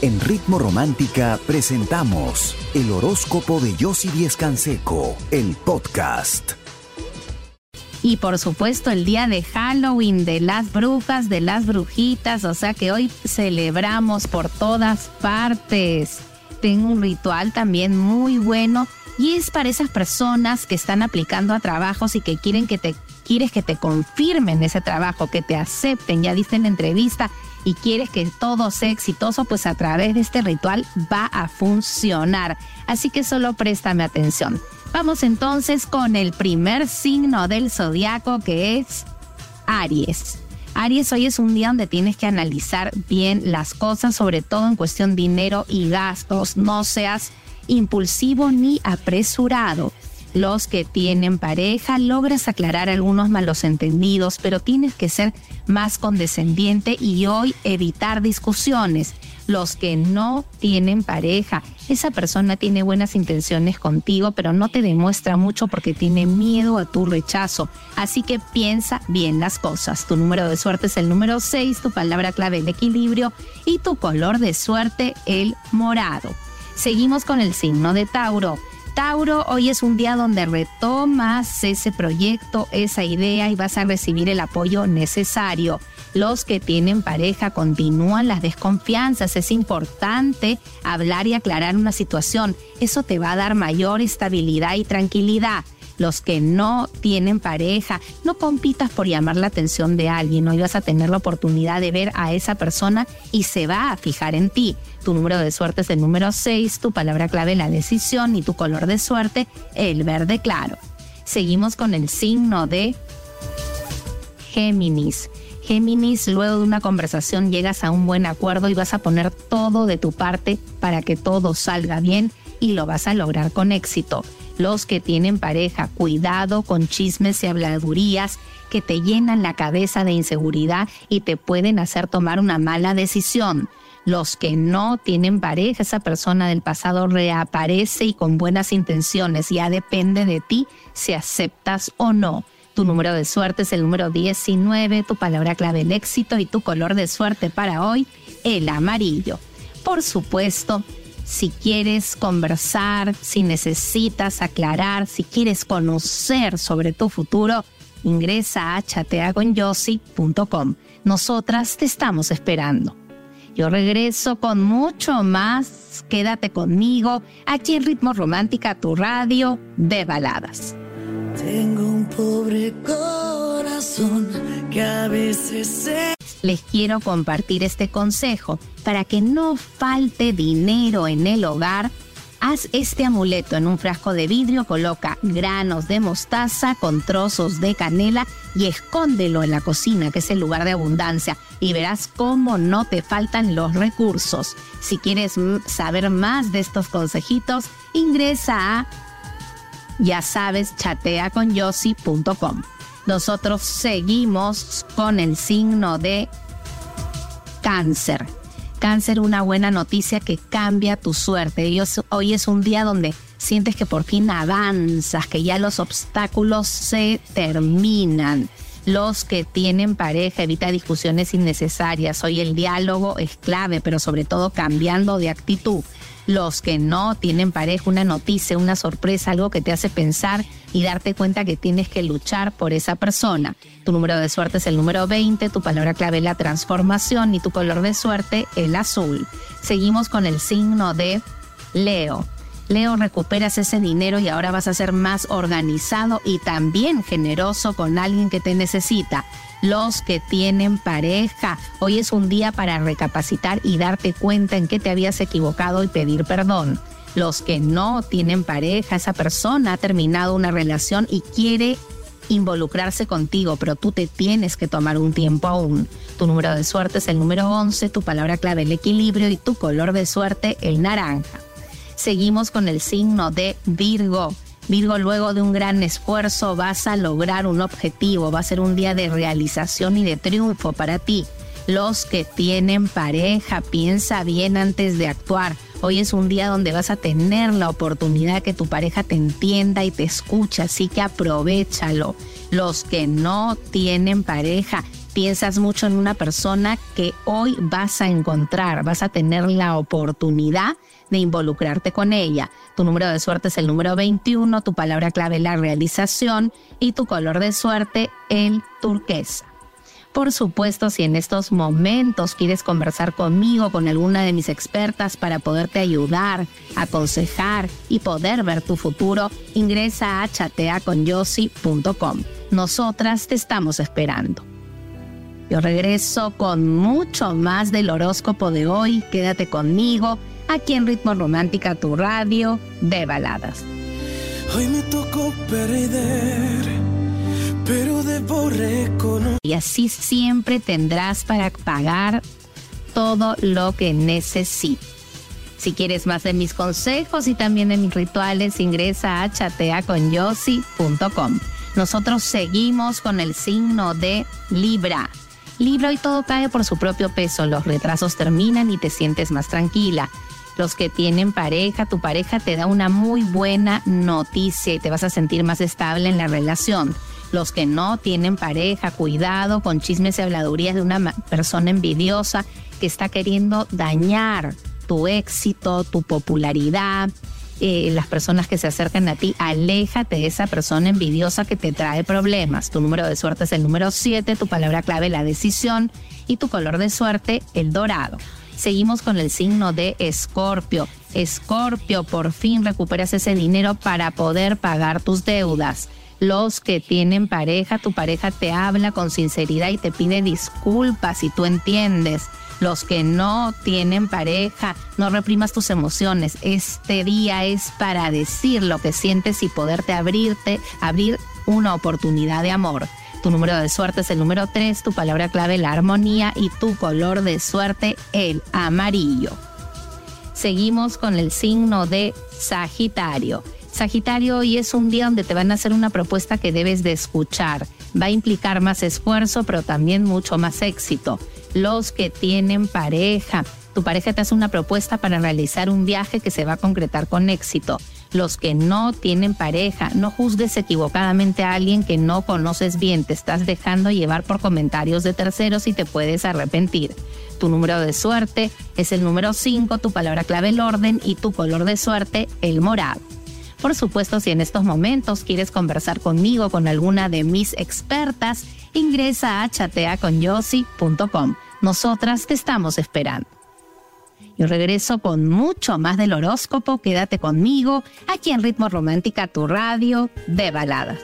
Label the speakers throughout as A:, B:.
A: En Ritmo Romántica presentamos el horóscopo de Yossi Díez Canseco, el podcast.
B: Y por supuesto el día de Halloween de las brujas, de las brujitas, o sea que hoy celebramos por todas partes. Tengo un ritual también muy bueno y es para esas personas que están aplicando a trabajos y que quieren que te quieres que te confirmen ese trabajo, que te acepten, ya diste en la entrevista y quieres que todo sea exitoso, pues a través de este ritual va a funcionar. Así que solo préstame atención. Vamos entonces con el primer signo del zodiaco que es Aries. Aries, hoy es un día donde tienes que analizar bien las cosas, sobre todo en cuestión dinero y gastos. No seas impulsivo ni apresurado los que tienen pareja, logras aclarar algunos malos entendidos, pero tienes que ser más condescendiente y hoy evitar discusiones. Los que no tienen pareja, esa persona tiene buenas intenciones contigo, pero no te demuestra mucho porque tiene miedo a tu rechazo. Así que piensa bien las cosas. Tu número de suerte es el número 6, tu palabra clave el equilibrio y tu color de suerte el morado. Seguimos con el signo de Tauro. Tauro, hoy es un día donde retomas ese proyecto, esa idea y vas a recibir el apoyo necesario. Los que tienen pareja continúan las desconfianzas. Es importante hablar y aclarar una situación. Eso te va a dar mayor estabilidad y tranquilidad los que no tienen pareja, no compitas por llamar la atención de alguien, hoy vas a tener la oportunidad de ver a esa persona y se va a fijar en ti. Tu número de suerte es el número 6, tu palabra clave la decisión y tu color de suerte el verde claro. Seguimos con el signo de Géminis. Géminis, luego de una conversación llegas a un buen acuerdo y vas a poner todo de tu parte para que todo salga bien y lo vas a lograr con éxito los que tienen pareja, cuidado con chismes y habladurías que te llenan la cabeza de inseguridad y te pueden hacer tomar una mala decisión. Los que no tienen pareja, esa persona del pasado reaparece y con buenas intenciones. Ya depende de ti si aceptas o no. Tu número de suerte es el número 19, tu palabra clave el éxito y tu color de suerte para hoy, el amarillo. Por supuesto, si quieres conversar, si necesitas aclarar, si quieres conocer sobre tu futuro, ingresa a chateagonyossi.com. Nosotras te estamos esperando. Yo regreso con mucho más. Quédate conmigo aquí en Ritmo Romántica, tu radio de baladas.
C: Tengo un pobre corazón que a veces se
B: les quiero compartir este consejo. Para que no falte dinero en el hogar, haz este amuleto en un frasco de vidrio, coloca granos de mostaza con trozos de canela y escóndelo en la cocina, que es el lugar de abundancia, y verás cómo no te faltan los recursos. Si quieres saber más de estos consejitos, ingresa a ya sabes, chateaconyossi.com nosotros seguimos con el signo de cáncer. Cáncer, una buena noticia que cambia tu suerte. Hoy es un día donde sientes que por fin avanzas, que ya los obstáculos se terminan. Los que tienen pareja, evita discusiones innecesarias. Hoy el diálogo es clave, pero sobre todo cambiando de actitud los que no tienen pareja, una noticia, una sorpresa, algo que te hace pensar y darte cuenta que tienes que luchar por esa persona. Tu número de suerte es el número 20, tu palabra clave es la transformación y tu color de suerte el azul. Seguimos con el signo de Leo. Leo, recuperas ese dinero y ahora vas a ser más organizado y también generoso con alguien que te necesita los que tienen pareja. Hoy es un día para recapacitar y darte cuenta en que te habías equivocado y pedir perdón. Los que no tienen pareja, esa persona ha terminado una relación y quiere involucrarse contigo, pero tú te tienes que tomar un tiempo aún. Tu número de suerte es el número 11, tu palabra clave el equilibrio y tu color de suerte el naranja. Seguimos con el signo de Virgo. Virgo, luego de un gran esfuerzo vas a lograr un objetivo, va a ser un día de realización y de triunfo para ti. Los que tienen pareja, piensa bien antes de actuar. Hoy es un día donde vas a tener la oportunidad que tu pareja te entienda y te escucha, así que aprovechalo. Los que no tienen pareja, piensas mucho en una persona que hoy vas a encontrar, vas a tener la oportunidad de involucrarte con ella. Tu número de suerte es el número 21, tu palabra clave la realización y tu color de suerte el turquesa. Por supuesto, si en estos momentos quieres conversar conmigo, con alguna de mis expertas para poderte ayudar, aconsejar y poder ver tu futuro, ingresa a chateaconyossi.com. Nosotras te estamos esperando. Yo regreso con mucho más del horóscopo de hoy. Quédate conmigo aquí en Ritmo Romántica, tu radio de baladas.
C: Hoy me tocó perder, pero debo reconocer.
B: Y así siempre tendrás para pagar todo lo que necesites. Si quieres más de mis consejos y también de mis rituales, ingresa a chateaconyossi.com. Nosotros seguimos con el signo de Libra. Libra y todo cae por su propio peso, los retrasos terminan y te sientes más tranquila. Los que tienen pareja, tu pareja te da una muy buena noticia y te vas a sentir más estable en la relación. Los que no tienen pareja, cuidado con chismes y habladurías de una persona envidiosa que está queriendo dañar tu éxito, tu popularidad, las personas que se acercan a ti, aléjate de esa persona envidiosa que te trae problemas. Tu número de suerte es el número 7, tu palabra clave la decisión y tu color de suerte el dorado. Seguimos con el signo de Escorpio. Escorpio, por fin recuperas ese dinero para poder pagar tus deudas. Los que tienen pareja, tu pareja te habla con sinceridad y te pide disculpas y tú entiendes los que no tienen pareja, no reprimas tus emociones. Este día es para decir lo que sientes y poderte abrirte, abrir una oportunidad de amor. Tu número de suerte es el número 3, tu palabra clave la armonía y tu color de suerte el amarillo. Seguimos con el signo de Sagitario. Sagitario, hoy es un día donde te van a hacer una propuesta que debes de escuchar. Va a implicar más esfuerzo, pero también mucho más éxito los que tienen pareja. Tu pareja te hace una propuesta para realizar un viaje que se va a concretar con éxito. Los que no tienen pareja, no juzgues equivocadamente a alguien que no conoces bien, te estás dejando llevar por comentarios de terceros y te puedes arrepentir. Tu número de suerte es el número 5, tu palabra clave el orden y tu color de suerte el morado. Por supuesto, si en estos momentos quieres conversar conmigo, con alguna de mis expertas, ingresa a chateaconyossi.com. Nosotras te estamos esperando. Yo regreso con mucho más del horóscopo. Quédate conmigo aquí en Ritmo Romántica, tu radio de baladas.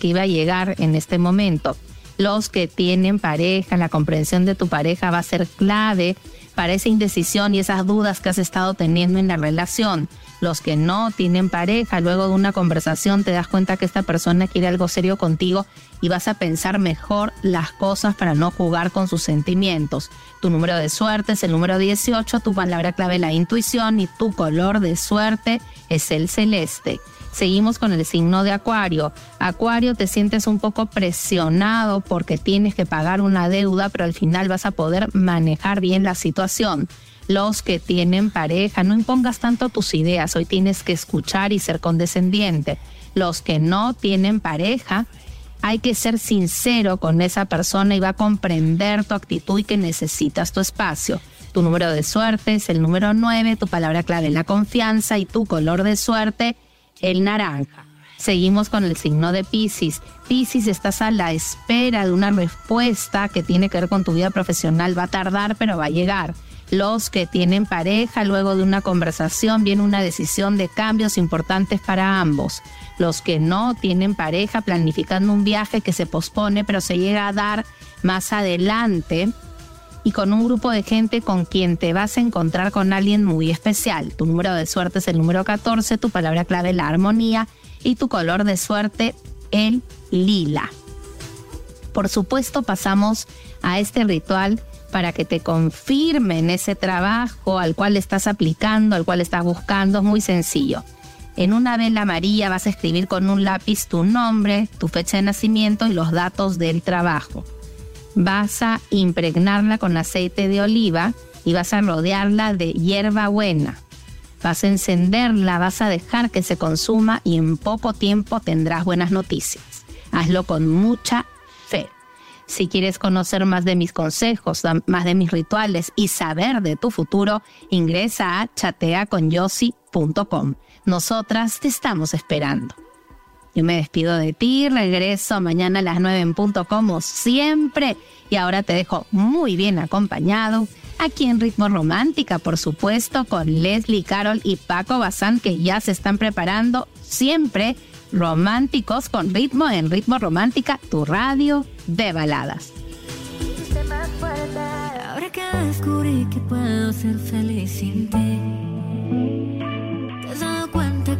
C: Que
B: iba a llegar en este momento. Los que tienen pareja, la comprensión de tu pareja va a ser clave para esa indecisión y esas dudas que has estado teniendo en la relación. Los que no tienen pareja, luego de una conversación te das cuenta que esta persona quiere algo serio contigo y vas a pensar mejor las cosas para no jugar con sus sentimientos. Tu número de suerte es el número 18, tu palabra clave la intuición y tu color de suerte es el celeste. Seguimos con el signo de Acuario. Acuario, te sientes un poco presionado porque tienes que pagar una deuda, pero al final vas a poder manejar bien la situación. Los que tienen pareja, no impongas tanto tus ideas, hoy tienes que escuchar y ser condescendiente. Los que no tienen pareja, hay que ser sincero con esa persona y va a comprender tu actitud y que necesitas tu espacio. Tu número de suerte es el número 9, tu palabra clave la confianza y tu color de suerte el naranja. Seguimos con el signo de Pisces. Pisces, estás a la espera de una respuesta que tiene que ver con tu vida profesional. Va a tardar, pero va a llegar. Los que tienen pareja, luego de una conversación viene una decisión de cambios importantes para ambos. Los que no tienen pareja, planificando un viaje que se pospone, pero se llega a dar más adelante y con un grupo de gente con quien te vas a encontrar con alguien muy especial. Tu número de suerte es el número 14, tu palabra clave la armonía y tu color de suerte el lila. Por supuesto pasamos a este ritual para que te confirmen ese trabajo al cual estás aplicando, al cual estás buscando. Es muy sencillo. En una vela amarilla vas a escribir con un lápiz tu nombre, tu fecha de nacimiento y los datos del trabajo vas a impregnarla con aceite de oliva y vas a rodearla de hierba buena. Vas a encenderla, vas a dejar que se consuma y en poco tiempo tendrás buenas noticias. Hazlo con mucha fe. Si quieres conocer más de mis consejos, más de mis rituales y saber de tu futuro, ingresa a chateaconyossi.com. Nosotras te estamos esperando. Yo me despido de ti, regreso mañana a las 9 en punto como siempre y ahora te dejo muy bien acompañado aquí en Ritmo Romántica, por supuesto, con Leslie, Carol y Paco Bazán que ya se están preparando siempre románticos con ritmo en Ritmo Romántica, tu radio de baladas.
D: Que que puedo ser feliz sin ti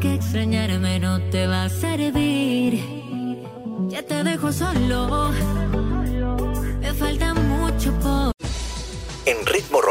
D: que extrañarme no te va a servir. Ya te dejo solo.